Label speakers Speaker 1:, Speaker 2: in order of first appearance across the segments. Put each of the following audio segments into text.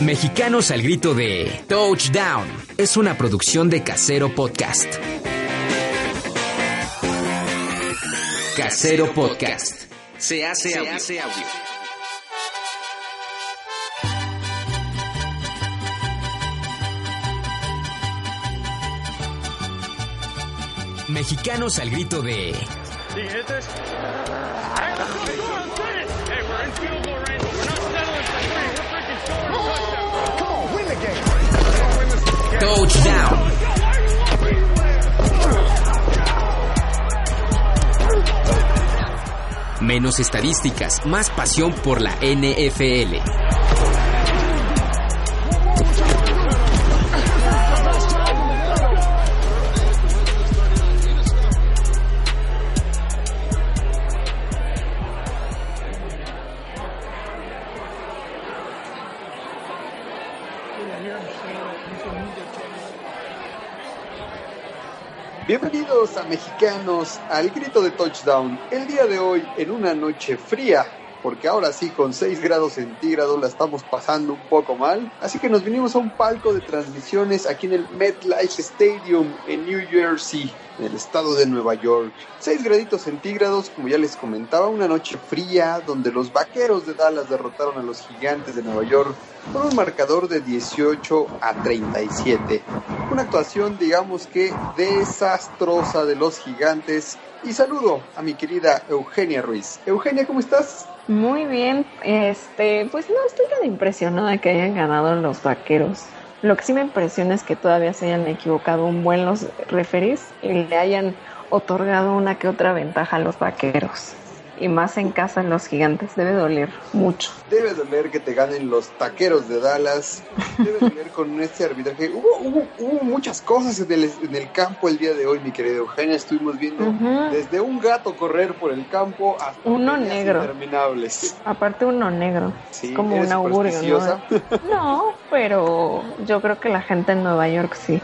Speaker 1: Mexicanos al grito de Touchdown es una producción de Casero Podcast. Casero Podcast. Se hace audio. Mexicanos al grito de Touchdown. Menos estadísticas, más pasión por la NFL.
Speaker 2: Al grito de touchdown. El día de hoy en una noche fría, porque ahora sí con 6 grados centígrados la estamos pasando un poco mal. Así que nos vinimos a un palco de transmisiones aquí en el MetLife Stadium en New Jersey, en el estado de Nueva York. 6 graditos centígrados, como ya les comentaba, una noche fría donde los vaqueros de Dallas derrotaron a los gigantes de Nueva York por un marcador de 18 a 37. Una actuación, digamos que desastrosa de los gigantes. Y saludo a mi querida Eugenia Ruiz. Eugenia, ¿cómo estás?
Speaker 3: Muy bien, este, pues no estoy tan impresionada que hayan ganado los vaqueros. Lo que sí me impresiona es que todavía se hayan equivocado un buen los referees y le hayan otorgado una que otra ventaja a los vaqueros y más en casa en los gigantes. Debe doler mucho.
Speaker 2: Debe doler que te ganen los taqueros de Dallas. Debe doler con este arbitraje. Hubo, hubo, hubo muchas cosas en el, en el, campo el día de hoy, mi querida Eugenia. Estuvimos viendo desde un gato correr por el campo hasta
Speaker 3: uno negro.
Speaker 2: interminables.
Speaker 3: Aparte uno negro.
Speaker 2: Sí,
Speaker 3: como un augurio, ¿no? no, pero yo creo que la gente en Nueva York sí.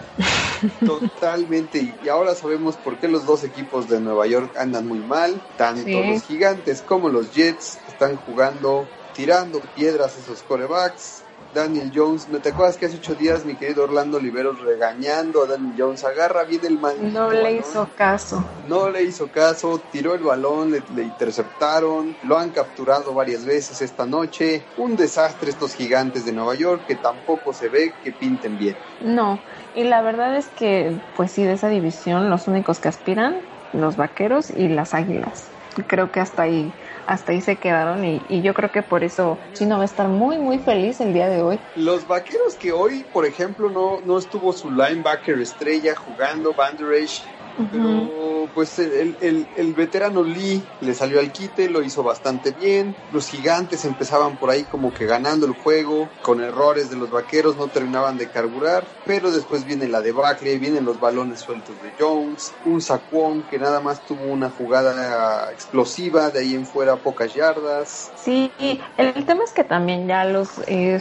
Speaker 2: Totalmente. Y ahora sabemos por qué los dos equipos de Nueva York andan muy mal. Tanto sí. los gigantes como los Jets están jugando, tirando piedras a esos corebacks. Daniel Jones, ¿me te acuerdas que hace ocho días mi querido Orlando Oliveros regañando a Daniel Jones? Agarra bien el maldito
Speaker 3: No le
Speaker 2: balón.
Speaker 3: hizo caso.
Speaker 2: No le hizo caso, tiró el balón, le, le, interceptaron, lo han capturado varias veces esta noche. Un desastre estos gigantes de Nueva York que tampoco se ve que pinten bien.
Speaker 3: No, y la verdad es que, pues sí, de esa división los únicos que aspiran, los vaqueros y las águilas. Creo que hasta ahí, hasta ahí se quedaron y, y, yo creo que por eso Chino va a estar muy, muy feliz el día de hoy.
Speaker 2: Los vaqueros que hoy, por ejemplo, no, no estuvo su linebacker estrella jugando, Banderage, Pero pues el, el, veterano Lee le salió al quite, lo hizo bastante bien. Los gigantes empezaban por ahí como que ganando el juego, con errores de los vaqueros, no terminaban de carburar. Pero después viene la debacle, vienen los balones sueltos de Jones, un sacuón que nada más tuvo una jugada explosiva, de ahí en fuera pocas yardas.
Speaker 3: Sí, el, tema es que también ya los, eh,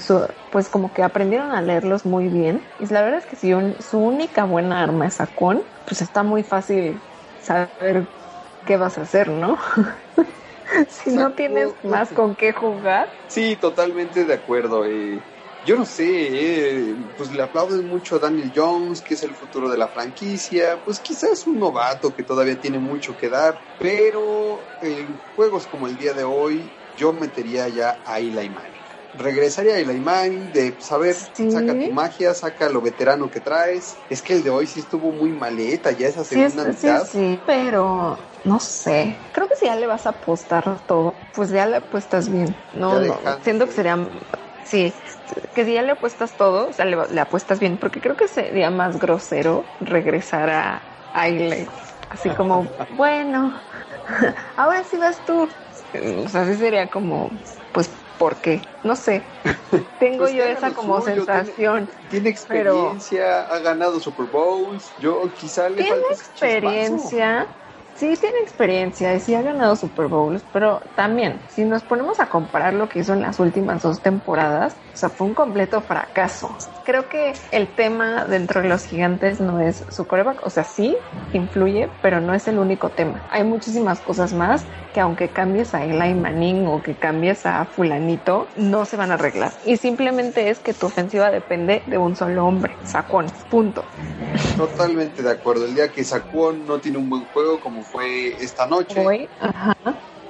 Speaker 3: pues como que aprendieron a leerlos muy bien. Y la verdad es que si su única buena arma es sacuón, pues está muy fácil saber qué vas a hacer, ¿no? si no tienes más con qué jugar.
Speaker 2: Sí, totalmente de acuerdo. Eh, yo no sé, eh, pues le aplauden mucho a Daniel Jones, que es el futuro de la franquicia. Pues quizás un novato que todavía tiene mucho que dar, pero en juegos como el día de hoy, yo metería ya a Eli Manning regresaría a Eli Manning de saber,
Speaker 3: ¿Sí?
Speaker 2: saca tu magia, saca lo veterano que traes. Es que el de hoy sí estuvo muy maleta, ya esa segunda
Speaker 3: sí,
Speaker 2: mitad.
Speaker 3: Sí, sí, pero no sé. Creo que si ya le vas a apostar todo, pues ya le apuestas bien. No, no, siento que sería sí, que si ya le apuestas todo, o sea, le, le, apuestas bien, porque creo que sería más grosero regresar a, a Eli. Así como, bueno, ahora sí vas tú. O sea, sí sería como, pues, ¿por qué? No sé. Tengo
Speaker 2: Pues
Speaker 3: yo esa como
Speaker 2: suyo,
Speaker 3: sensación.
Speaker 2: Tiene experiencia, ha ganado Super Bowls. Yo quizá le
Speaker 3: Tiene
Speaker 2: falta chispazo.
Speaker 3: Sí, tiene experiencia y sí ha ganado Super Bowls, pero también, si nos ponemos a comparar lo que hizo en las últimas dos temporadas, o sea, fue un completo fracaso. Creo que el tema dentro de los gigantes no es su coreback, o sea, sí influye, pero no es el único tema. Hay muchísimas cosas más que aunque cambies a Eli Manning o que cambies a fulanito, no se van a arreglar. Y simplemente es que tu ofensiva depende de un solo hombre, Sacón, punto.
Speaker 2: Totalmente de acuerdo. El día que Saquon no tiene un buen juego como fue esta noche,
Speaker 3: Hoy, ajá.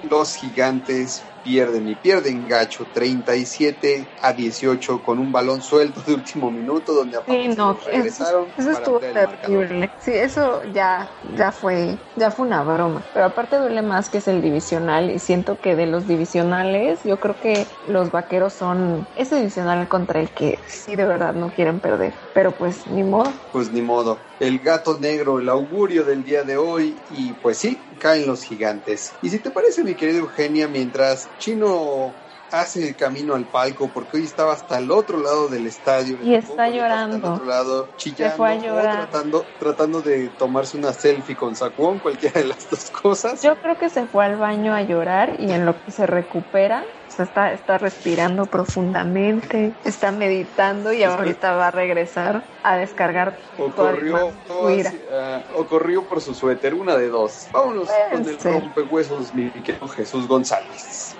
Speaker 2: los gigantes pierden y pierden gacho 37 a 18 con un balón suelto de último minuto donde
Speaker 3: Sí,
Speaker 2: apenas
Speaker 3: no,
Speaker 2: regresaron
Speaker 3: eso, estuvo terrible. Sí, eso ya, ya fue, ya fue una broma. Pero aparte duele más que es el divisional y siento que de los divisionales, yo creo que los vaqueros son ese divisional contra el que sí de verdad no quieren perder. Pero pues ni modo.
Speaker 2: Pues ni modo. El gato negro, el augurio del día de hoy y pues sí, caen los gigantes. Y si te parece mi querida Eugenia, mientras Chino hace el camino al palco porque hoy estaba hasta el otro lado del estadio.
Speaker 3: Y está
Speaker 2: hasta
Speaker 3: llorando.
Speaker 2: el otro lado, chillando,
Speaker 3: fue a llorar.
Speaker 2: tratando, tratando de tomarse una selfie con Saquon, cualquiera de las dos cosas.
Speaker 3: Yo creo que se fue al baño a llorar y en lo que se recupera, o sea, está, está respirando profundamente, está meditando y ahorita va a regresar a descargar
Speaker 2: O
Speaker 3: toda
Speaker 2: corrió,
Speaker 3: su ira.
Speaker 2: hacia- ah, o corrió por su suéter, una de dos. Vámonos con el rompehuesos, mi querido Jesús González.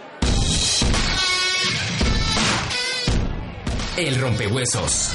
Speaker 1: El rompehuesos.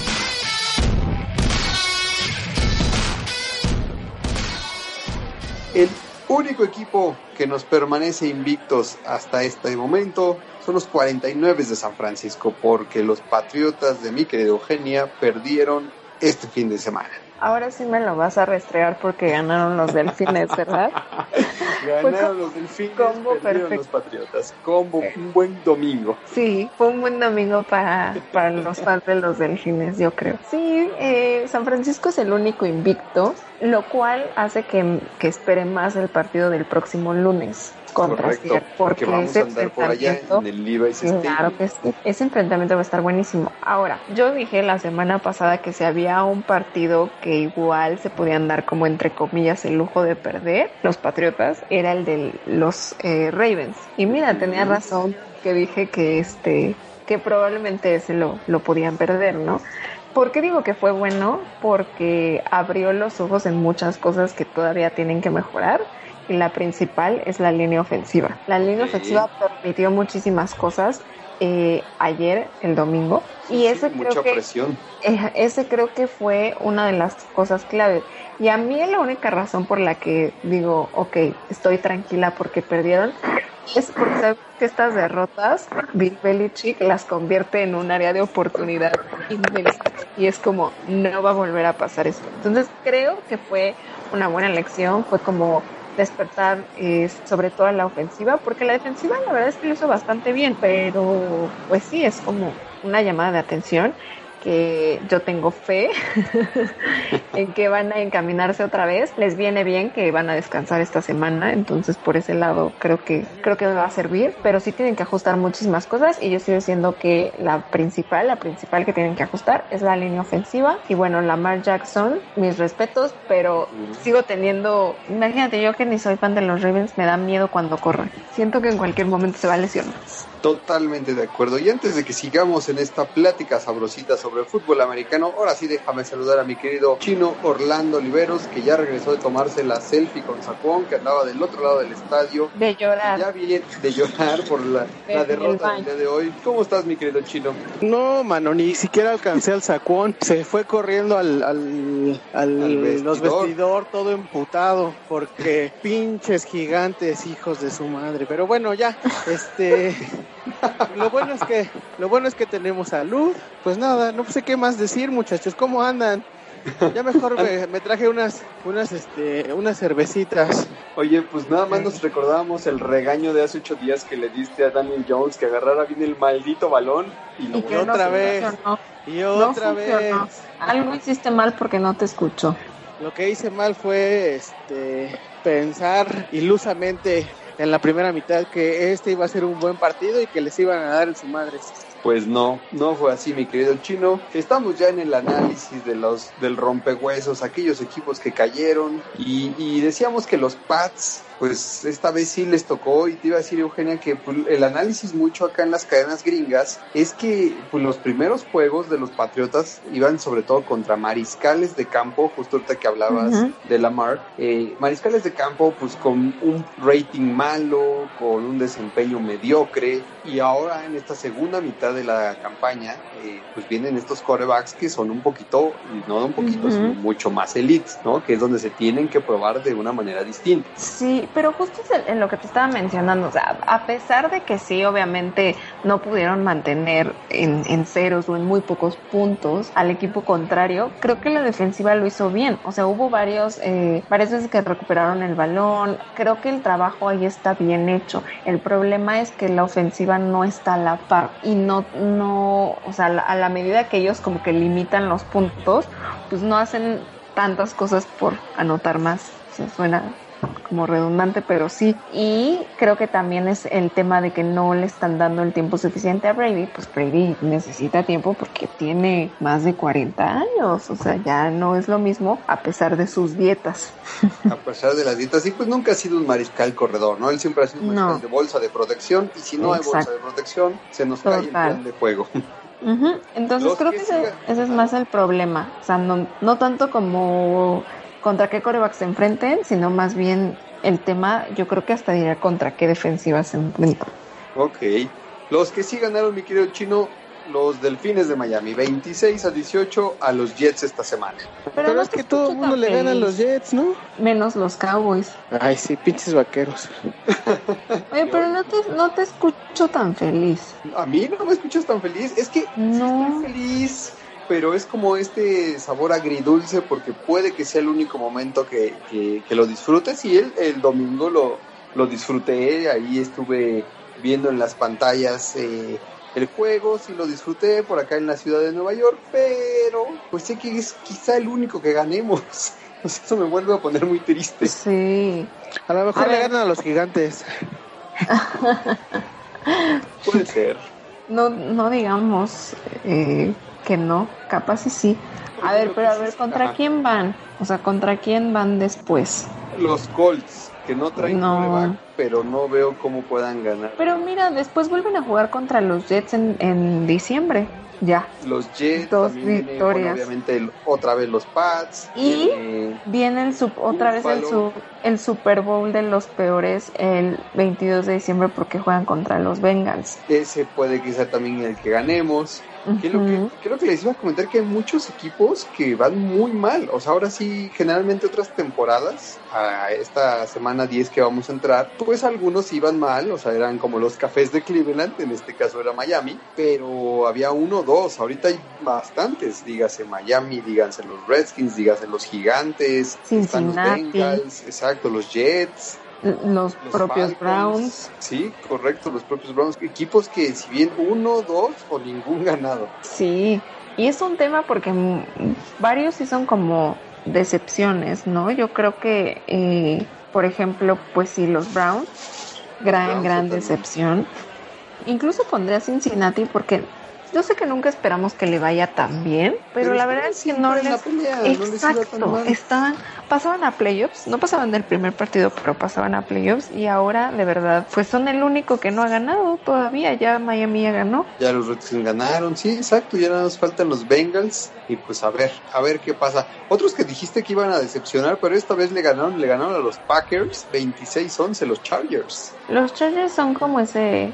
Speaker 2: El único equipo que nos permanece invictos hasta este momento son los 49 de San Francisco, porque los Patriotas de mi querida Eugenia perdieron este fin de semana.
Speaker 3: Ahora sí me lo vas a restregar porque ganaron los delfines, ¿verdad?
Speaker 2: Ganaron los delfines,
Speaker 3: combo perfecto.
Speaker 2: los Patriotas. Combo, un buen domingo.
Speaker 3: Sí, fue un buen domingo para, para los fans de los delfines, yo creo. Sí, eh, San Francisco es el único invicto, lo cual hace que, que espere más el partido del próximo lunes contra
Speaker 2: Correcto,
Speaker 3: Seattle,
Speaker 2: porque vamos
Speaker 3: ese
Speaker 2: a andar por allá
Speaker 3: enfrentamiento-
Speaker 2: en el Levi's Stadium.
Speaker 3: Claro que sí. Ese enfrentamiento va a estar buenísimo. Ahora, yo dije la semana pasada que si había un partido que igual se podían dar como entre comillas el lujo de perder, los Patriotas, era el de los eh, Ravens. Y mira, tenía razón que dije que este que probablemente ese lo, lo podían perder, ¿no? ¿Por qué digo que fue bueno? Porque abrió los ojos en muchas cosas que todavía tienen que mejorar y la principal es la línea ofensiva. La línea ofensiva permitió muchísimas cosas eh, ayer, el domingo, y
Speaker 2: Sí,
Speaker 3: ese
Speaker 2: mucha
Speaker 3: creo que
Speaker 2: presión.
Speaker 3: eh, ese creo que fue una de las cosas clave. Y a mí la única razón por la que digo, ok, estoy tranquila porque perdieron, es porque sabes que estas derrotas, Bill Belichick las convierte en un área de oportunidad. Y es como, no va a volver a pasar esto. Entonces creo que fue una buena lección, fue como despertar eh, sobre todo a la ofensiva, porque la defensiva la verdad es que lo hizo bastante bien, pero pues sí, es como una llamada de atención que yo tengo fe en que van a encaminarse otra vez. Les viene bien que van a descansar esta semana, entonces por ese lado creo que creo que va a servir, pero sí tienen que ajustar muchísimas cosas y yo estoy diciendo que la principal, la principal que tienen que ajustar es la línea ofensiva y bueno, Lamar Jackson, mis respetos, pero sigo teniendo, imagínate yo que ni soy fan de los Ravens, me da miedo cuando corren. Siento que en cualquier momento se va a lesionar.
Speaker 2: Totalmente de acuerdo. Y antes de que sigamos en esta plática sabrosita sobre el fútbol americano, ahora sí déjame saludar a mi querido chino Orlando Oliveros, que ya regresó de tomarse la selfie con Saquon, que andaba del otro lado del estadio.
Speaker 3: De llorar.
Speaker 2: Ya viene de llorar por la, derrota del día de hoy. ¿Cómo estás, mi querido chino?
Speaker 4: No, mano, ni siquiera alcancé al sacuón. Se fue corriendo al, al, al-
Speaker 2: Al vestidor.
Speaker 4: los vestidor todo emputado porque pinches gigantes, hijos de su madre. Pero bueno, ya, este, lo bueno es que, lo bueno es que tenemos salud. Pues nada, no sé qué más decir, muchachos. ¿Cómo andan? Ya mejor me, me traje unas, unas, este, unas cervecitas.
Speaker 2: Oye, pues nada más nos recordábamos el regaño de hace ocho días que le diste a Daniel Jones que agarrara bien el maldito balón y lo
Speaker 3: Y que
Speaker 4: otra vez.
Speaker 3: funcionó.
Speaker 4: Y
Speaker 3: No
Speaker 4: otra vez.
Speaker 3: Algo hiciste mal porque no te escuchó.
Speaker 4: Lo que hice mal fue este pensar ilusamente en la primera mitad que este iba a ser un buen partido y que les iban a dar en su madre.
Speaker 2: Pues no, no fue así, mi querido chino. Estamos ya en el análisis de los del rompehuesos, aquellos equipos que cayeron y, y decíamos que los Pats pues esta vez sí les tocó y te iba a decir Eugenia que pues, el análisis mucho acá en las cadenas gringas es que pues, los primeros juegos de los Patriotas iban sobre todo contra mariscales de campo, justo ahorita que hablabas de Lamar, eh, mariscales de campo pues con un rating malo, con un desempeño mediocre y ahora en esta segunda mitad de la campaña eh, pues vienen estos corebacks que son un poquito, no un poquito, sino mucho más elites, ¿no? Que es donde se tienen que probar de una manera distinta.
Speaker 3: Sí, pero justo en lo que te estaba mencionando, o sea, a pesar de que sí, obviamente no pudieron mantener en, en, ceros o en muy pocos puntos al equipo contrario, creo que la defensiva lo hizo bien, o sea, hubo varios, eh, varias veces que recuperaron el balón, creo que el trabajo ahí está bien hecho, el problema es que la ofensiva no está a la par y no, no, o sea, a la medida que ellos como que limitan los puntos, pues no hacen tantas cosas por anotar más. O sea, suena como redundante, pero sí. Y creo que también es el tema de que no le están dando el tiempo suficiente a Brady. Pues Brady necesita tiempo porque tiene más de 40 años. O sea, ya no es lo mismo a pesar de sus dietas.
Speaker 2: A pesar de las dietas, sí, pues nunca ha sido un mariscal corredor, ¿no? Él siempre ha sido un mariscal de bolsa de protección y si no hay bolsa de protección, se nos cae el plan de juego.
Speaker 3: Entonces creo que, ese, es más el problema. O sea, no, no tanto como contra qué coreback se enfrenten, sino más bien el tema, yo creo que hasta diría contra qué defensiva se enfrentan.
Speaker 2: Ok. Los que sí ganaron, mi querido chino, los Delfines de Miami, 26 a 18 a los Jets esta semana.
Speaker 4: Pero, es que todo el mundo le gana a los Jets, ¿no?
Speaker 3: Menos los Cowboys.
Speaker 4: Ay, sí, pinches vaqueros.
Speaker 3: Oye, pero no te, no te escucho tan feliz.
Speaker 2: A mí no me escuchas tan feliz. Es que no. estoy feliz pero es como este sabor agridulce porque puede que sea el único momento que, que, lo disfrutes y el, el domingo lo, lo disfruté, ahí estuve viendo en las pantallas eh, el juego, sí lo disfruté por acá en la ciudad de Nueva York, pero pues sé que es quizá el único que ganemos. eso me vuelve a poner muy triste.
Speaker 3: Sí.
Speaker 4: A lo mejor le ganan a los gigantes.
Speaker 2: Puede ser.
Speaker 3: No, no digamos eh, que no, capaz y sí. A ver, pero a ver, ¿contra quién van? O sea, ¿contra quién van después?
Speaker 2: Los Colts, que no traen no. pero no veo cómo puedan ganar.
Speaker 3: Pero mira, después vuelven a jugar contra los Jets en, en diciembre. Ya.
Speaker 2: Los Jets, dos victorias. obviamente otra vez los Pats.
Speaker 3: Y viene, el otra vez el, el Super Bowl de los peores el 22 de diciembre porque juegan contra los Bengals.
Speaker 2: Ese puede que sea también el que ganemos creo que les iba a comentar que hay muchos equipos que van muy mal. O sea, ahora sí, generalmente otras temporadas, a esta semana 10 que vamos a entrar, pues algunos iban mal, o sea, eran como los cafés de Cleveland, en este caso era Miami, pero había uno o dos. Ahorita hay bastantes, dígase Miami, díganse los Redskins, dígase los Gigantes, están los Bengals, exacto, los Jets
Speaker 3: los, propios Browns.
Speaker 2: Sí, correcto, los propios Browns. Equipos que si bien uno, dos o ningún ganado.
Speaker 3: Sí, y es un tema porque varios sí son como decepciones, ¿no? Yo creo que, eh, por ejemplo, pues sí, los Browns, gran, gran decepción. Incluso pondría Cincinnati porque yo sé que nunca esperamos que le vaya tan bien, pero, la verdad es que no les... Exacto, estaban, pasaban a playoffs, no pasaban del primer partido, pero pasaban a playoffs y ahora de verdad, pues son el único que no ha ganado todavía, ya Miami ya ganó.
Speaker 2: Ya los Redskins ganaron, sí, exacto, ya nada nos faltan los Bengals y pues a ver, a ver qué pasa. Otros que dijiste que iban a decepcionar, pero esta vez le ganaron, le ganaron a los Packers 26-11 los Chargers.
Speaker 3: Los Chargers son como ese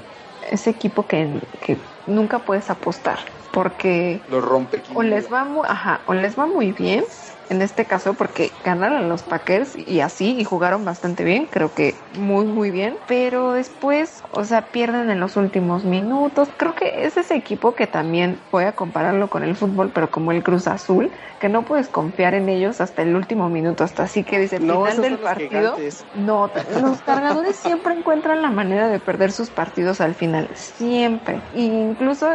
Speaker 3: ese equipo que, que nunca puedes apostar porque
Speaker 2: lo rompe
Speaker 3: o les va muy, ajá, o les va muy bien en este caso porque ganaron los Packers y así y jugaron bastante bien, creo que muy muy bien, pero después, o sea, pierden en los últimos minutos. Creo que es ese equipo que también voy a compararlo con el fútbol, pero como el Cruz Azul, que no puedes confiar en ellos hasta el último minuto, hasta así que dice el final del partido. No, los cargadores siempre encuentran la manera de perder sus partidos al final, siempre. incluso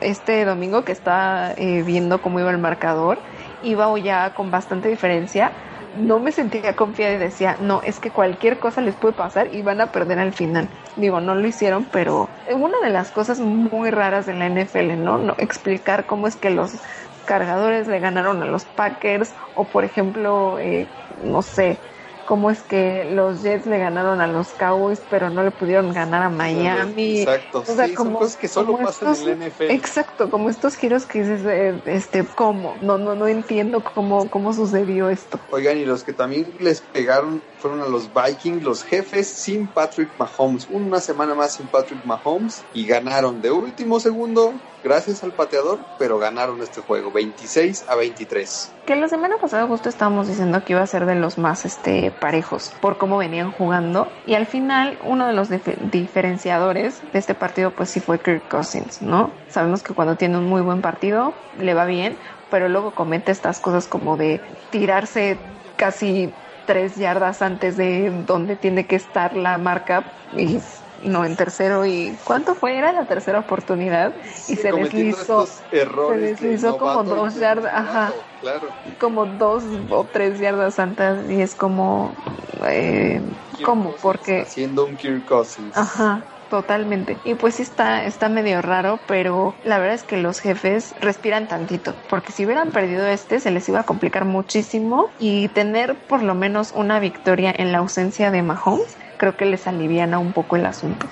Speaker 3: este domingo que está eh, viendo cómo iba el marcador, iba ya con bastante diferencia, no me sentía confiada y decía, no, es que cualquier cosa les puede pasar y van a perder al final. Digo, no lo hicieron, pero una de las cosas muy raras de la NFL, ¿no? no explicar cómo es que los cargadores le ganaron a los Packers o por ejemplo, eh, no sé, cómo es que los Jets le ganaron a los Cowboys, pero no le pudieron ganar a Miami.
Speaker 2: Exacto, sí, como, son cosas que solo pasan en la NFL.
Speaker 3: Exacto, como estos giros que dices, eh, este, ¿cómo? No, no, no entiendo cómo, cómo sucedió esto.
Speaker 2: Oigan, y los que también les pegaron fueron a los Vikings, los jefes sin Patrick Mahomes. Una semana más sin Patrick Mahomes y ganaron de último segundo gracias al pateador, pero ganaron este juego 26 a 23.
Speaker 3: Que la semana pasada justo estábamos diciendo que iba a ser de los más este parejos por cómo venían jugando y al final uno de los diferenciadores de este partido pues sí fue Kirk Cousins, ¿no? Sabemos que cuando tiene un muy buen partido le va bien, pero luego comete estas cosas como de tirarse casi tres yardas antes de donde tiene que estar la marca y no en tercero y ¿cuánto fue? Era la tercera oportunidad y se deslizó se deslizó como dos yardas ajá claro. como dos o tres yardas antes y es como eh, ¿cómo? porque
Speaker 2: haciendo un Kirk Cousins
Speaker 3: ajá Totalmente. Y pues sí está, está medio raro, pero la verdad es que los jefes respiran tantito, porque si hubieran perdido este se les iba a complicar muchísimo y tener por lo menos una victoria en la ausencia de Mahomes creo que les aliviana un poco el asunto.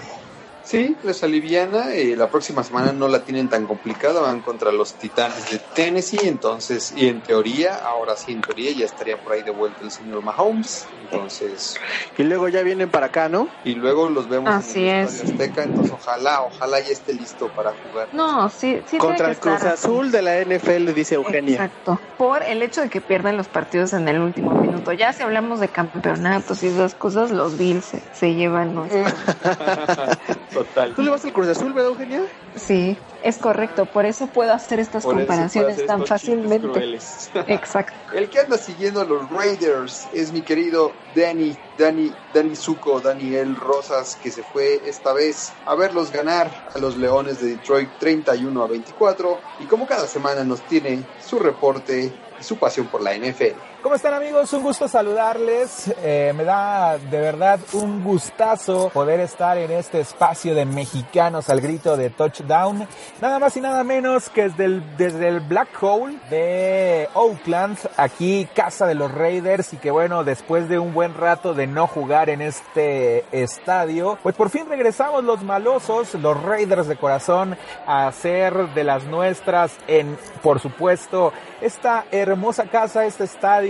Speaker 2: Sí, les aliviana. Eh, la próxima semana no la tienen tan complicada. Van contra los Titanes de Tennessee. Entonces, y en teoría, ahora sí, en teoría ya estaría por ahí de vuelta el señor Mahomes. Entonces.
Speaker 4: Y luego ya vienen para acá, ¿no?
Speaker 2: Y luego los vemos
Speaker 3: Así
Speaker 2: en
Speaker 3: el es.
Speaker 2: Azteca. Entonces, ojalá, ojalá ya esté listo para jugar.
Speaker 3: No, sí, sí.
Speaker 4: Contra el Cruz Azul de la NFL, dice Eugenia.
Speaker 3: Exacto. Por el hecho de que pierdan los partidos en el último minuto. Ya si hablamos de campeonatos y esas cosas, los Bills se, se llevan. ¿no?
Speaker 2: Total.
Speaker 4: ¿Tú le vas al Cruz Azul, verdad, Eugenia?
Speaker 3: Sí, es correcto. Por eso puedo hacer estas
Speaker 2: Por
Speaker 3: comparaciones
Speaker 2: hacer
Speaker 3: tan fácilmente. Exacto.
Speaker 2: El que anda siguiendo a los Raiders es mi querido Danny, Danny, Danny Zuko, Daniel Rosas, que se fue esta vez a verlos ganar a los Leones de Detroit 31 a 24. Y como cada semana nos tiene su reporte y su pasión por la NFL.
Speaker 5: ¿Cómo están amigos? Un gusto saludarles. Eh, me da de verdad un gustazo poder estar en este espacio de mexicanos al grito de touchdown. Nada más y nada menos que desde el, desde el Black Hole de Oakland, aquí casa de los Raiders y que bueno, después de un buen rato de no jugar en este estadio, pues por fin regresamos los malosos, los Raiders de corazón, a ser de las nuestras en, por supuesto, esta hermosa casa, este estadio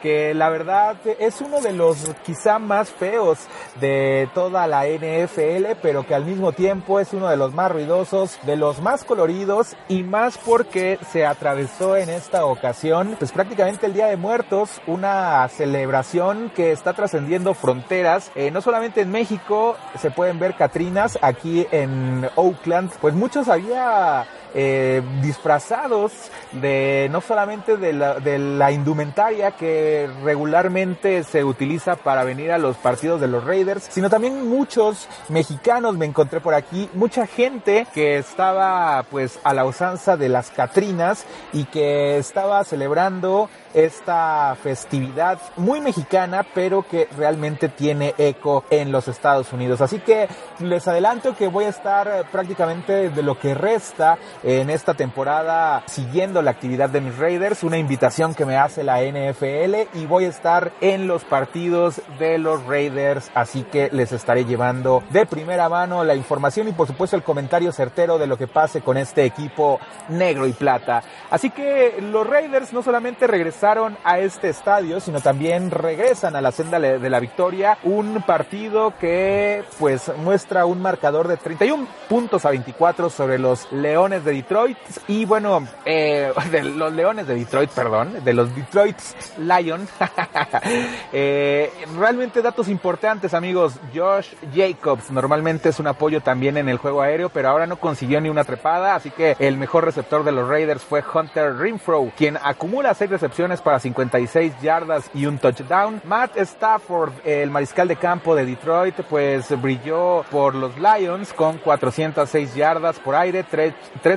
Speaker 5: que la verdad es uno de los quizá más feos de toda la NFL, pero que al mismo tiempo es uno de los más ruidosos, de los más coloridos y más porque se atravesó en esta ocasión, pues prácticamente el Día de Muertos, una celebración que está trascendiendo fronteras, eh, no solamente en México se pueden ver Catrinas, aquí en Oakland, pues muchos había eh, disfrazados de no solamente de la, de la indumentaria que regularmente se utiliza para venir a los partidos de los Raiders, sino también muchos mexicanos me encontré por aquí, mucha gente que estaba pues a la usanza de las Catrinas y que estaba celebrando esta festividad muy mexicana, pero que realmente tiene eco en los Estados Unidos. Así que les adelanto que voy a estar eh, prácticamente de lo que resta en esta temporada siguiendo la actividad de mis Raiders, una invitación que me hace la NFL y voy a estar en los partidos de los Raiders, así que les estaré llevando de primera mano la información y por supuesto el comentario certero de lo que pase con este equipo negro y plata. Así que los Raiders no solamente regresaron a este estadio, sino también regresan a la senda de la victoria, un partido que pues muestra un marcador de 31 puntos a 24 sobre los Leones de Detroit y bueno, eh, de los Leones de Detroit, perdón, de los Detroit Lions. Eh, realmente datos importantes amigos, Josh Jacobs normalmente es un apoyo también en el juego aéreo, pero ahora no consiguió ni una trepada, así que el mejor receptor de los Raiders fue Hunter Renfro, quien acumula 6 recepciones para 56 yardas y un touchdown. Matt Stafford, el mariscal de campo de Detroit, pues brilló por los Lions con 406 yardas por aire, 3,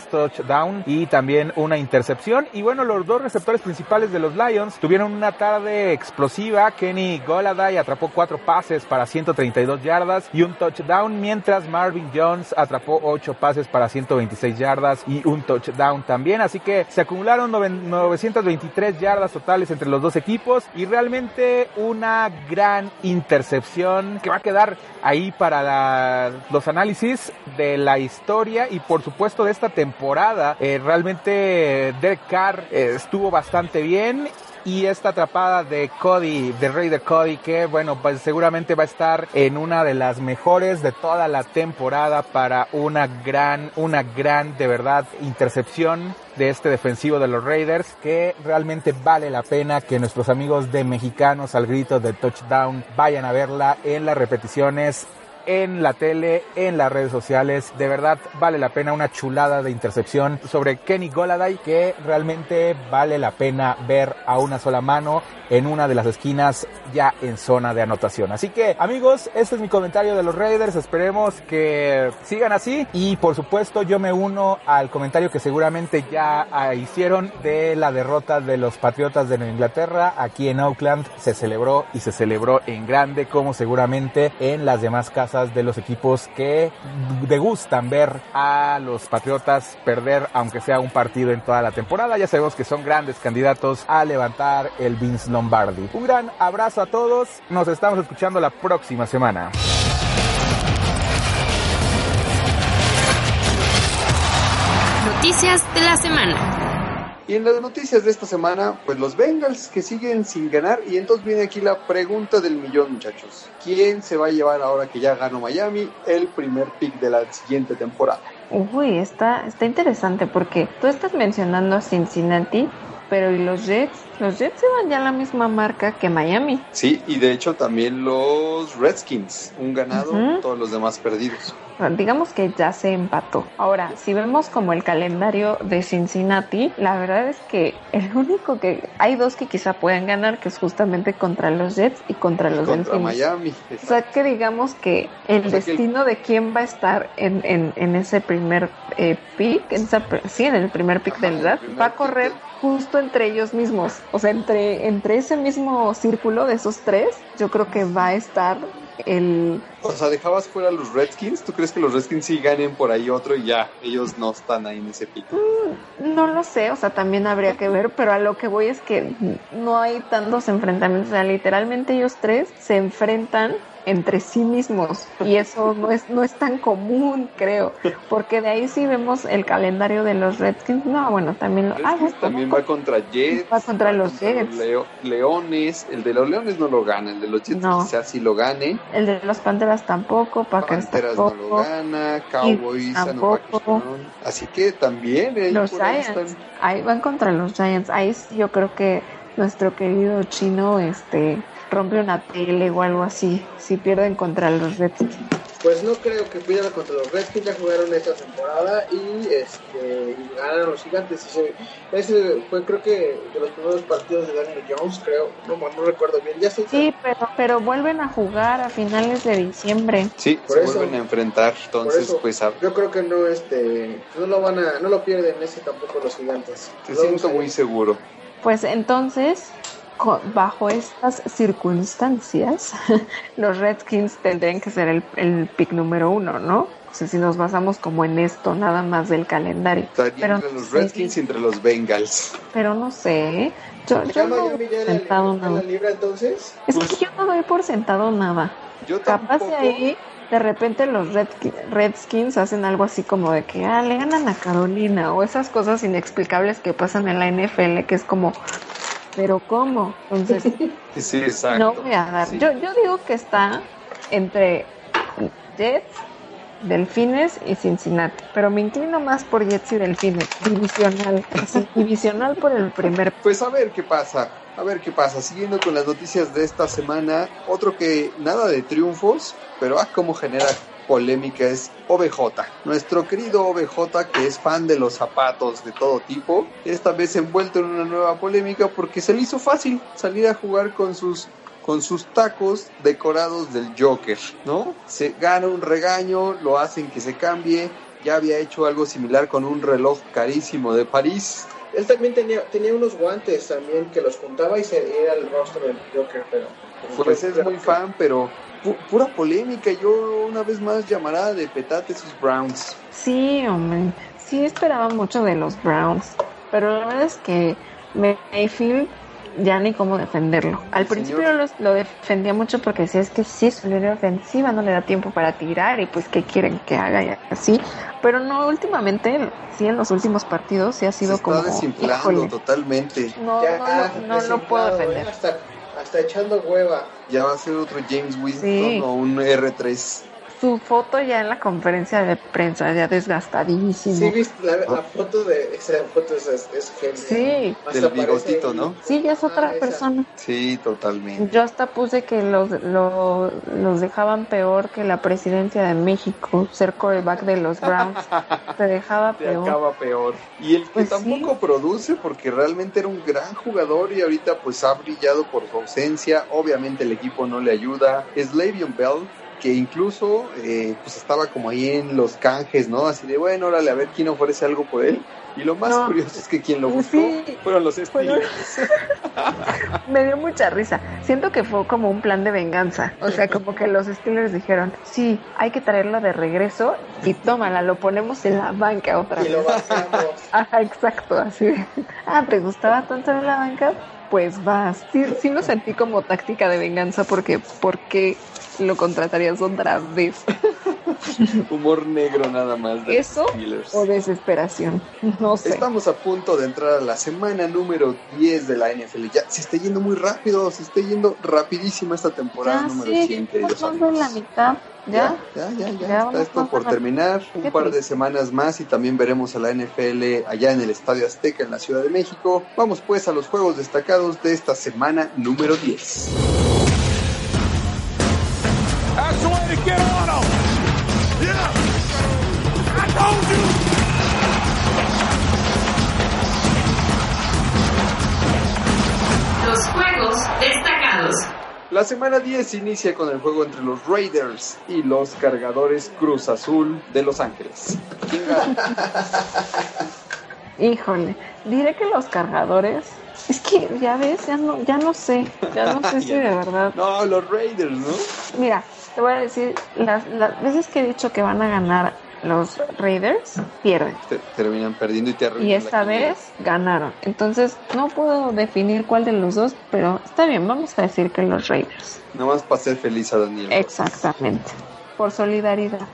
Speaker 5: touchdown y también una intercepción. Y bueno, los dos receptores principales de los Lions tuvieron una tarde explosiva. Kenny Goladay atrapó cuatro pases para 132 yardas y un touchdown, mientras Marvin Jones atrapó ocho pases para 126 yardas y un touchdown también. Así que se acumularon 923 yardas totales entre los dos equipos y realmente una gran intercepción que va a quedar ahí para los análisis de la historia y por supuesto de esta temporada. Eh, realmente Derek Carr eh, estuvo bastante bien. Y esta atrapada de Cody, de Raider Cody, que bueno, pues seguramente va a estar en una de las mejores de toda la temporada para una gran, una gran de verdad intercepción de este defensivo de los Raiders que realmente vale la pena que nuestros amigos de mexicanos al grito de touchdown vayan a verla en las repeticiones en la tele, en las redes sociales. De verdad vale la pena una chulada de intercepción sobre Kenny Goladay que realmente vale la pena ver a una sola mano en una de las esquinas ya en zona de anotación. Así que amigos, este es mi comentario de los Raiders. Esperemos que sigan así y por supuesto yo me uno al comentario que seguramente ya hicieron de la derrota de los Patriotas de Inglaterra. Aquí en Oakland se celebró y se celebró en grande como seguramente en las demás casas de los equipos que degustan ver a los Patriotas perder aunque sea un partido en toda la temporada. Ya sabemos que son grandes candidatos a levantar el Vince Lombardi. Un gran abrazo a todos. Nos estamos escuchando la próxima semana.
Speaker 6: Noticias de la semana.
Speaker 2: Y en las noticias de esta semana, pues los Bengals que siguen sin ganar. Y entonces viene aquí la pregunta del millón, muchachos. ¿Quién se va a llevar ahora que ya ganó Miami el primer pick de la siguiente temporada?
Speaker 3: Uy, está, está interesante porque tú estás mencionando a Cincinnati, pero ¿y los Jets? Los Jets llevan ya la misma marca que Miami.
Speaker 2: Sí, y de hecho también los Redskins, un ganado, todos los demás perdidos.
Speaker 3: Digamos que ya se empató. Ahora, si vemos como el calendario de Cincinnati, la verdad es que el único que hay dos que quizá puedan ganar, que es justamente contra los Jets y contra los
Speaker 2: contra Miami.
Speaker 3: O sea que digamos que el destino de quién va a estar en, en, en ese primer eh, pick, en sí, en el primer pick del draft, va a correr justo entre ellos mismos. O sea, entre, entre ese mismo círculo de esos tres, yo creo que va a estar el...
Speaker 2: O sea, dejabas fuera a los Redskins. ¿Tú crees que los Redskins sí ganen por ahí otro y ya ellos no están ahí en ese pico?
Speaker 3: Mm, no lo sé, o sea, también habría que ver, pero a lo que voy es que no hay tantos enfrentamientos. O sea, literalmente ellos tres se enfrentan entre sí mismos y eso no es no es tan común creo porque de ahí sí vemos el calendario de los Redskins. No bueno también lo
Speaker 2: ah, también va contra Jets
Speaker 3: va contra los Jets.
Speaker 2: Leones el de los Leones no lo gana el de los Jets quizás sí lo gane.
Speaker 3: El de los Panteras tampoco
Speaker 2: Packers
Speaker 3: Panteras
Speaker 2: no lo gana Cowboys tampoco. Así que también ahí
Speaker 3: los Giants ahí van contra los Giants. Ahí yo creo que nuestro querido chino este rompe una tele o algo así si pierden contra los Redskins.
Speaker 4: Pues no creo que pierdan contra los Redskins, ya jugaron esta temporada y este y ganaron los gigantes. Ese, fue creo que de los primeros partidos de Daniel Jones, creo, no, no recuerdo bien. Ya
Speaker 3: sí, pero, pero vuelven a jugar a finales de diciembre.
Speaker 2: Sí, por se vuelven a enfrentar, entonces pues
Speaker 4: Yo creo que no este no lo van a no lo pierden ese tampoco los gigantes.
Speaker 2: Te siento muy seguro.
Speaker 3: Pues entonces bajo estas circunstancias, los Redskins tendrían que ser el, pick número uno, ¿no? O sea, si nos basamos como en esto, nada más del calendario.
Speaker 2: pero entre los Redskins y entre los Bengals.
Speaker 3: Pero no sé. Yo, no doy por sentado nada.
Speaker 4: entonces?
Speaker 3: Es que yo no doy por sentado nada.
Speaker 2: Yo
Speaker 3: Capaz de ahí, de repente los Redskins hacen algo así como de que, ah, le ganan a Carolina, o esas cosas inexplicables que pasan en la NFL, que es como, pero ¿cómo? Entonces,
Speaker 2: sí, exacto.
Speaker 3: no voy a dar. Yo, yo digo que está entre Jets, Delfines y Cincinnati, pero me inclino más por Jets y Delfines, divisional, divisional por el primer.
Speaker 2: Pues a ver qué pasa, a ver qué pasa. Siguiendo con las noticias de esta semana, otro que nada de triunfos, pero ah, cómo genera polémica es OBJ. Nuestro querido OBJ, que es fan de los zapatos de todo tipo, esta vez envuelto en una nueva polémica porque se le hizo fácil salir a jugar con sus con sus tacos decorados del Joker, ¿no? Se gana un regaño, lo hacen que se cambie, ya había hecho algo similar con un reloj carísimo de París.
Speaker 4: Él también tenía, tenía unos guantes también que los juntaba y se era el rostro del Joker, pero...
Speaker 2: Pues es muy fan, pero pu- pura polémica. Yo una vez más llamará de petate sus Browns.
Speaker 3: Sí, hombre. Sí esperaba mucho de los Browns. Pero la verdad es que Mayfield ya ni cómo defenderlo. Al
Speaker 2: El
Speaker 3: principio los- lo defendía mucho porque decía es que sí, su línea ofensiva no le da tiempo para tirar y pues qué quieren que haga y así. Pero no, últimamente, sí, en los últimos partidos sí ha
Speaker 2: Se
Speaker 3: sido
Speaker 2: está
Speaker 3: como...
Speaker 2: desinflando
Speaker 3: híjole,
Speaker 2: totalmente.
Speaker 3: no,
Speaker 4: Ya,
Speaker 3: no, no, no lo puedo defender.
Speaker 4: ¿eh? Hasta, hasta echando hueva.
Speaker 2: Ya va a ser otro James Winston
Speaker 3: Sí.
Speaker 2: o un R3.
Speaker 3: Su foto ya en la conferencia de prensa, ya desgastadísimo.
Speaker 4: Sí, viste la, la foto de... Esa foto es, es, genial.
Speaker 3: Sí,
Speaker 2: Del bigotito, ¿no?
Speaker 3: sí, ya es otra
Speaker 4: Ah, esa.
Speaker 3: persona.
Speaker 2: Sí, totalmente.
Speaker 3: Yo hasta puse que los, lo- los dejaban peor que la presidencia de México, ser coreback de los Browns. Te dejaba
Speaker 2: Te
Speaker 3: peor.
Speaker 2: acaba peor. Y el que
Speaker 3: Pues
Speaker 2: tampoco produce, porque realmente era un gran jugador y ahorita pues ha brillado por su ausencia. Obviamente el equipo no le ayuda. Es Le'Veon Bell, que incluso eh, pues estaba como ahí en los canjes, ¿no? Así de, bueno, órale, a ver quién ofrece algo por él. Y lo más
Speaker 3: No.
Speaker 2: curioso es que quien lo buscó
Speaker 3: Sí.
Speaker 2: fueron los Steelers.
Speaker 3: Me dio mucha risa. Siento que fue como un plan de venganza. O sea, como que los Steelers dijeron, sí, hay que traerlo de regreso y tómala, lo ponemos en la banca otra
Speaker 4: Y lo
Speaker 3: vez.
Speaker 4: bajamos.
Speaker 3: Ajá, exacto, así. Ah, ¿te gustaba tanto en la banca? Pues vas. Sí, sí lo sentí como táctica de venganza porque, porque lo contratarías otra vez.
Speaker 2: Humor negro nada más. de
Speaker 3: ¿Eso?
Speaker 2: Steelers.
Speaker 3: O desesperación. No sé.
Speaker 2: Estamos a punto de entrar a la semana número 10 de la NFL. Ya se está yendo muy rápido, se está yendo rapidísima esta temporada
Speaker 3: Ya
Speaker 2: número
Speaker 3: sí,
Speaker 2: 100,
Speaker 3: ya
Speaker 2: queridos
Speaker 3: estamos en la mitad. ¿Ya?
Speaker 2: Ya, ya, ya,
Speaker 3: Ya
Speaker 2: está esto por terminar. Un par de semanas más y también veremos a la NFL allá en el Estadio Azteca en la Ciudad de México. Vamos pues a los juegos destacados de esta semana número 10.
Speaker 6: That's the way to get on
Speaker 2: La semana 10 inicia con el juego entre los Raiders y los cargadores Cruz Azul de Los Ángeles.
Speaker 3: Híjole, diré que los cargadores. Es que ya ves, ya no, ya no sé, ya no sé si de verdad.
Speaker 2: No, los Raiders, ¿no?
Speaker 3: Mira, te voy a decir, las, las veces que he dicho que van a ganar los Raiders, pierden.
Speaker 2: Te- terminan perdiendo y te arruinan
Speaker 3: Y esta vez ganaron. Entonces, no puedo definir cuál de los dos, pero está bien, vamos a decir que los Raiders.
Speaker 2: Nada más para hacer feliz a Daniel.
Speaker 3: Exactamente. Por solidaridad.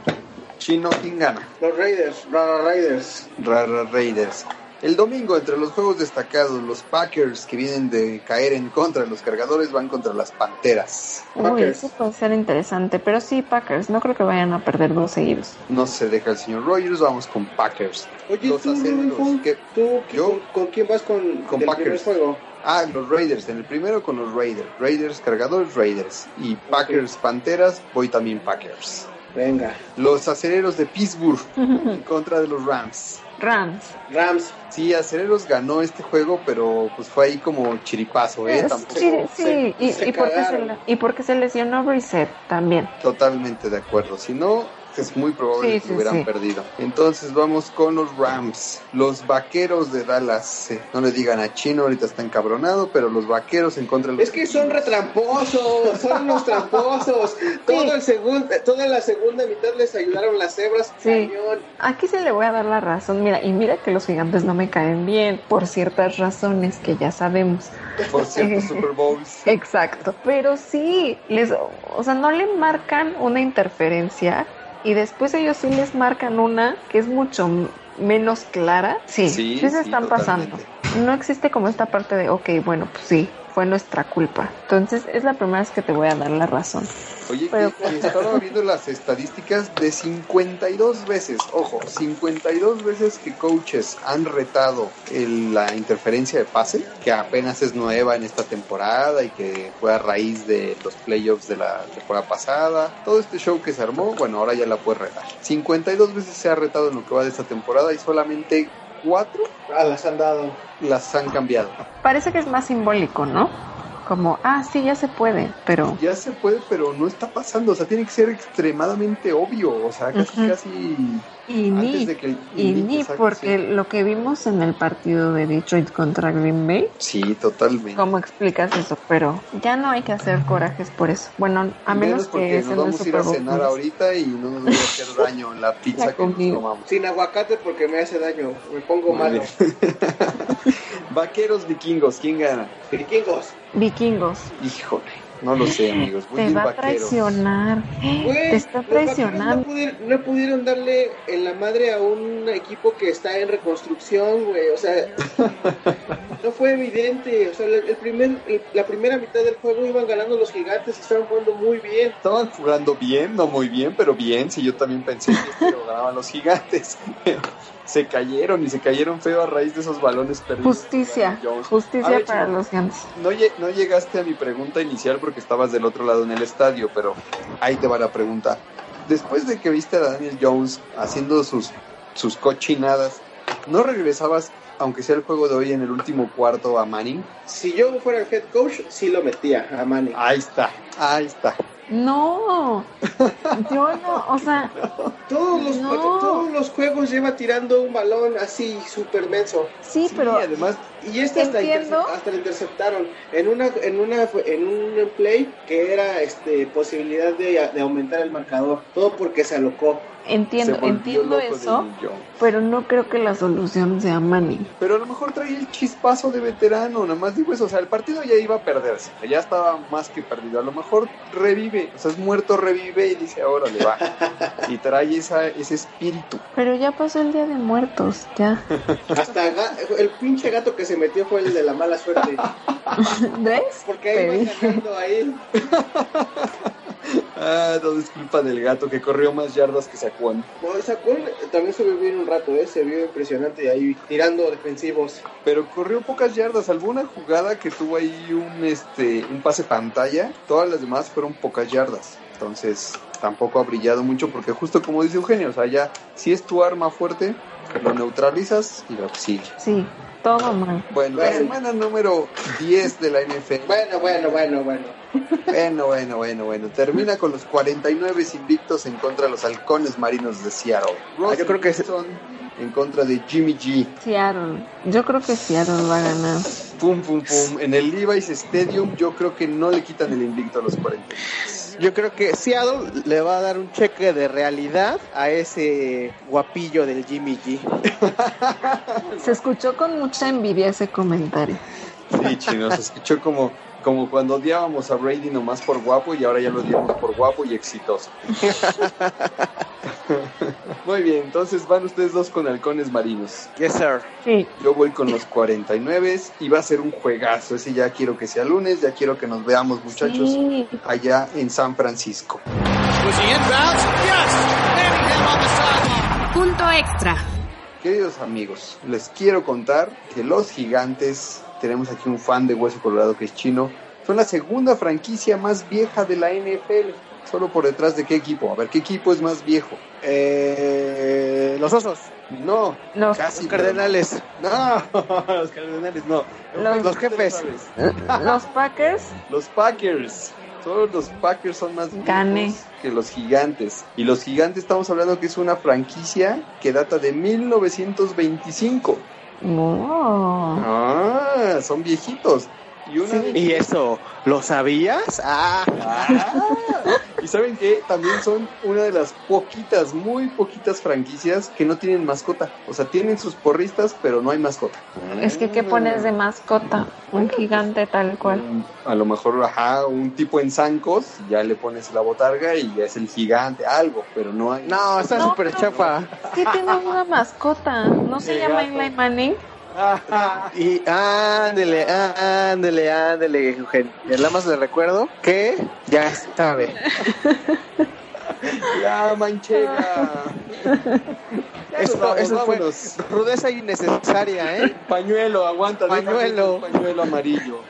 Speaker 2: Chino, ¿quién gana?
Speaker 4: Los Raiders, Rara Raiders.
Speaker 2: Rara Raiders. El domingo, entre los juegos destacados, los Packers que vienen de caer en contra de los cargadores van contra las Panteras.
Speaker 3: Uy,
Speaker 4: Packers.
Speaker 3: eso puede ser interesante, pero sí, Packers, no creo que vayan a perder dos seguidos.
Speaker 2: No se deja el señor Rogers, vamos con Packers.
Speaker 4: Oye,
Speaker 2: Los
Speaker 4: tú,
Speaker 2: aceleros,
Speaker 4: Rodolfo,
Speaker 2: ¿qué?
Speaker 4: ¿tú
Speaker 2: ¿Yo?
Speaker 4: ¿con, quién vas con,
Speaker 2: Con Packers.
Speaker 4: primer juego?
Speaker 2: Ah, los Raiders. En el primero con los Raiders. Raiders, cargadores, Raiders. Y Packers, Panteras, voy también Packers.
Speaker 4: Venga.
Speaker 2: Los aceleros de Pittsburgh en contra de los Rams.
Speaker 3: Rams.
Speaker 4: Rams.
Speaker 2: Sí, Aceleros ganó este juego, pero pues fue ahí como chiripazo, ¿eh? Tampoco
Speaker 3: sí, sí,
Speaker 4: se-
Speaker 3: y,
Speaker 4: se
Speaker 3: y porque se, y porque se lesionó Brissett también.
Speaker 2: totalmente de acuerdo. Si no, es muy probable
Speaker 3: Sí,
Speaker 2: que
Speaker 3: sí,
Speaker 2: hubieran
Speaker 3: sí.
Speaker 2: perdido. Entonces vamos con los Rams. Los vaqueros de Dallas. eh, no le digan a Chino, ahorita está encabronado, pero los vaqueros en contra de los
Speaker 4: Es que son retramposos, son los tramposos. Todo el segundo, toda la segunda mitad les ayudaron las cebras.
Speaker 3: Sí.
Speaker 4: Cañón.
Speaker 3: Aquí se le voy a dar la razón. Mira, y mira que los gigantes no me caen bien por ciertas razones que ya sabemos.
Speaker 2: por ciertos Super Bowls.
Speaker 3: Exacto. Pero sí, les, o sea, no le marcan una interferencia y después ellos sí les marcan una que es mucho menos clara. Sí,
Speaker 2: Sí,
Speaker 3: sí, se
Speaker 2: sí,
Speaker 3: están pasando. No existe como esta parte de, ok, bueno, pues sí, fue nuestra culpa. Entonces es la primera vez que te voy a dar la razón.
Speaker 2: Oye,
Speaker 3: Pero-
Speaker 2: que, que estaba viendo las estadísticas de 52 veces, ojo, 52 veces que coaches han retado el- la interferencia de pase, que apenas es nueva en esta temporada y que fue a raíz de los playoffs de la temporada pasada. Todo este show que se armó, bueno, ahora ya la puede retar. 52 veces se ha retado en lo que va de esta temporada y solamente 4
Speaker 4: Ah, las han dado.
Speaker 2: las han cambiado.
Speaker 3: Parece que es más simbólico, ¿no? como, ah, sí, ya se puede, pero
Speaker 2: Ya se puede, pero no está pasando. O sea, tiene que ser extremadamente obvio. O sea, casi, casi.
Speaker 3: Y
Speaker 2: antes
Speaker 3: ni,
Speaker 2: de que.
Speaker 3: y ni,
Speaker 2: exacto,
Speaker 3: porque
Speaker 2: sí.
Speaker 3: lo que vimos en el partido de Detroit contra Green Bay,
Speaker 2: Sí, totalmente.
Speaker 3: ¿cómo explicas eso? Pero ya no hay que hacer corajes por eso. Bueno, a menos
Speaker 2: porque
Speaker 3: que
Speaker 2: nos vamos a ir
Speaker 3: Super
Speaker 2: a
Speaker 3: Bowl.
Speaker 2: cenar ahorita y no nos va a hacer daño la pizza
Speaker 3: La
Speaker 2: que nos tomamos.
Speaker 4: Sin aguacate porque me hace daño. Me pongo malo.
Speaker 2: Vaqueros vikingos, ¿quién gana?
Speaker 4: Vikingos.
Speaker 3: Vikingos,
Speaker 2: Híjole, no lo sé, amigos. Voy
Speaker 3: te va a
Speaker 2: vaqueros.
Speaker 3: traicionar. Te está traicionando.
Speaker 4: No pudieron, no pudieron darle en la madre a un equipo que está en reconstrucción, güey. O sea, no fue evidente. O sea, el primer, el- la primera mitad del juego iban ganando los gigantes y estaban jugando muy bien.
Speaker 2: Estaban jugando bien, no muy bien, pero bien. Si yo también pensé que este lo ganaban los gigantes. se cayeron y se cayeron feo a raíz de esos balones perdidos.
Speaker 3: Justicia, justicia
Speaker 2: ver,
Speaker 3: para los gigantes.
Speaker 2: No, no llegaste a mi pregunta inicial porque estabas del otro lado en el estadio, pero ahí te va la pregunta. Después de que viste a Daniel Jones haciendo sus, sus cochinadas, ¿no regresabas, aunque sea el juego de hoy, en el último cuarto a Manning?
Speaker 4: Si yo fuera el head coach, sí lo metía a Manning.
Speaker 2: Ahí está, ahí está.
Speaker 3: No, yo no, o sea,
Speaker 4: Todos los,
Speaker 3: No.
Speaker 4: todos los juegos lleva tirando un balón así súper menso.
Speaker 3: sí,
Speaker 2: Sí,
Speaker 3: pero
Speaker 2: además,
Speaker 4: Y este hasta, hasta lo interceptaron en una en una en un play que era este posibilidad de, de aumentar el marcador. Todo porque se alocó.
Speaker 3: entiendo,
Speaker 2: se
Speaker 3: entiendo eso, pero no creo que la solución sea Manning.
Speaker 2: Pero a lo mejor traía el chispazo de veterano, nada más digo eso, o sea, el partido ya iba a perderse, ya estaba más que perdido, a lo mejor revive, o sea, es muerto, revive y dice, ahora le va, y trae esa, ese espíritu.
Speaker 3: Pero ya pasó el día de muertos, ya.
Speaker 4: Hasta el pinche gato que se metió fue el de la mala suerte.
Speaker 3: ¿Ves?
Speaker 4: Porque ahí va ganando ahí.
Speaker 2: Ah, todo es culpa del gato que corrió más yardas que Saquon.
Speaker 4: Bueno, Saquon también se vio bien un rato, ¿eh? se vio impresionante ahí tirando defensivos.
Speaker 2: Pero corrió pocas yardas, salvo una jugada que tuvo ahí un, este, un pase pantalla, todas las demás fueron pocas yardas. Entonces, tampoco ha brillado mucho porque justo como dice Eugenio, o sea, ya si es tu arma fuerte, lo neutralizas y lo que sigue.
Speaker 3: Sí, todo mal.
Speaker 2: Bueno, la
Speaker 4: Bueno.
Speaker 2: semana número 10 de la NFL.
Speaker 4: Bueno, bueno, bueno, bueno.
Speaker 2: Bueno, bueno, bueno, bueno. Termina con los 49 invictos en contra de los halcones marinos de Seattle.
Speaker 4: Ah, yo creo que es-
Speaker 2: son en contra de Jimmy G.
Speaker 3: Seattle. Yo creo que Seattle va a ganar.
Speaker 2: Pum, pum, pum. En el Levi's Stadium yo creo que no le quitan el invicto a los 40.
Speaker 4: Yo creo que Seattle le va a dar un cheque de realidad a ese guapillo del Jimmy G.
Speaker 3: Se escuchó con mucha envidia ese comentario.
Speaker 2: Sí, chino, se escuchó como, como cuando odiábamos a Brady nomás por guapo y ahora ya lo odiamos por guapo y exitoso. Muy bien, entonces van ustedes dos con halcones marinos.
Speaker 4: Yes, sir.
Speaker 3: Sí,
Speaker 2: Yo voy con los 49 y va a ser un juegazo. Ese ya quiero que sea lunes, ya quiero que nos veamos muchachos
Speaker 3: sí.
Speaker 2: allá en San Francisco.
Speaker 6: Was he inbounds? Yes! Manningham on the sideline.
Speaker 7: Punto extra.
Speaker 2: Queridos amigos, les quiero contar que los gigantes, tenemos aquí un fan de Hueso Colorado que es chino, son la segunda franquicia más vieja de la NFL. Solo por detrás de qué equipo. A ver, ¿qué equipo es más viejo?
Speaker 4: Eh, los osos,
Speaker 2: No,
Speaker 3: Los,
Speaker 2: casi.
Speaker 4: los cardenales,
Speaker 2: No, los cardenales no.
Speaker 3: Los-
Speaker 4: los jefes.
Speaker 3: Los Packers.
Speaker 2: Los Packers. Solo los Packers son más viejos
Speaker 3: Gané.
Speaker 2: que los gigantes. Y los gigantes estamos hablando que es una franquicia que data de 1925.
Speaker 3: No.
Speaker 2: Ah, son viejitos. Y una de-
Speaker 4: ¿Y eso lo sabías? Ah,
Speaker 2: Ah, y saben que también son una de las poquitas, muy poquitas franquicias que no tienen mascota. O sea, tienen sus porristas, pero no hay mascota.
Speaker 3: Es que, ¿qué pones de mascota? Un gigante tal cual.
Speaker 2: A lo mejor, ajá, un tipo en zancos, ya le pones la botarga y ya es el gigante, algo, pero no hay.
Speaker 4: no, está
Speaker 3: No,
Speaker 4: súper chafa.
Speaker 3: Sí tiene una mascota. ¿No se
Speaker 2: El
Speaker 3: llama. Eli Manning?
Speaker 4: Y ándele, ándele, ándele, Eugenio. Nada más le recuerdo que ya sabe.
Speaker 2: La manchega. Vamos,
Speaker 4: eso rudeza innecesaria, ¿eh?
Speaker 2: Pañuelo, aguanta.
Speaker 4: Pañuelo.
Speaker 2: Pañuelo amarillo.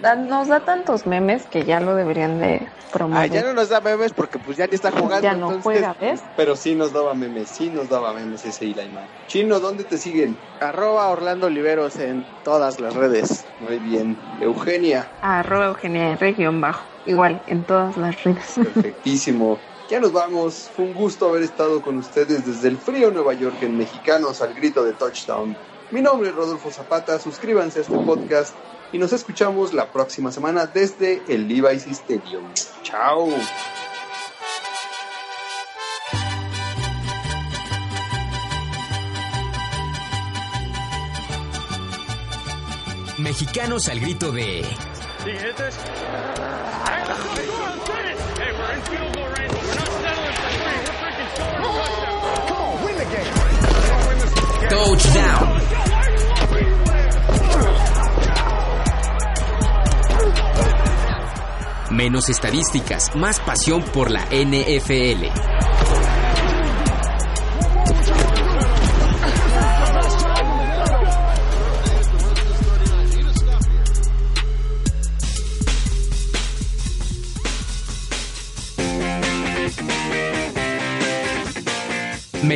Speaker 3: Da- nos da tantos memes que ya lo deberían de
Speaker 4: Ah,
Speaker 3: promover.
Speaker 4: ya no nos da memes porque pues ya ni está jugando.
Speaker 3: Ya no
Speaker 4: entonces,
Speaker 3: juega, ¿ves?
Speaker 2: Pero sí nos daba memes, sí nos daba memes ese Eli Man. Chino, ¿dónde te siguen?
Speaker 4: Arroba Orlando Oliveros en todas las redes.
Speaker 2: Muy bien. Eugenia,
Speaker 3: Arroba Eugenia R guion bajo. Igual, en todas las redes.
Speaker 2: perfectísimo. Ya nos vamos. Fue un gusto haber estado con ustedes desde el frío Nueva York en Mexicanos al grito de touchdown. Mi nombre es Rodolfo Zapata. Suscríbanse a este podcast y nos escuchamos la próxima semana desde el Levi's Stadium. Chao.
Speaker 1: Mexicanos al grito de touchdown. Menos estadísticas, más pasión por la NFL.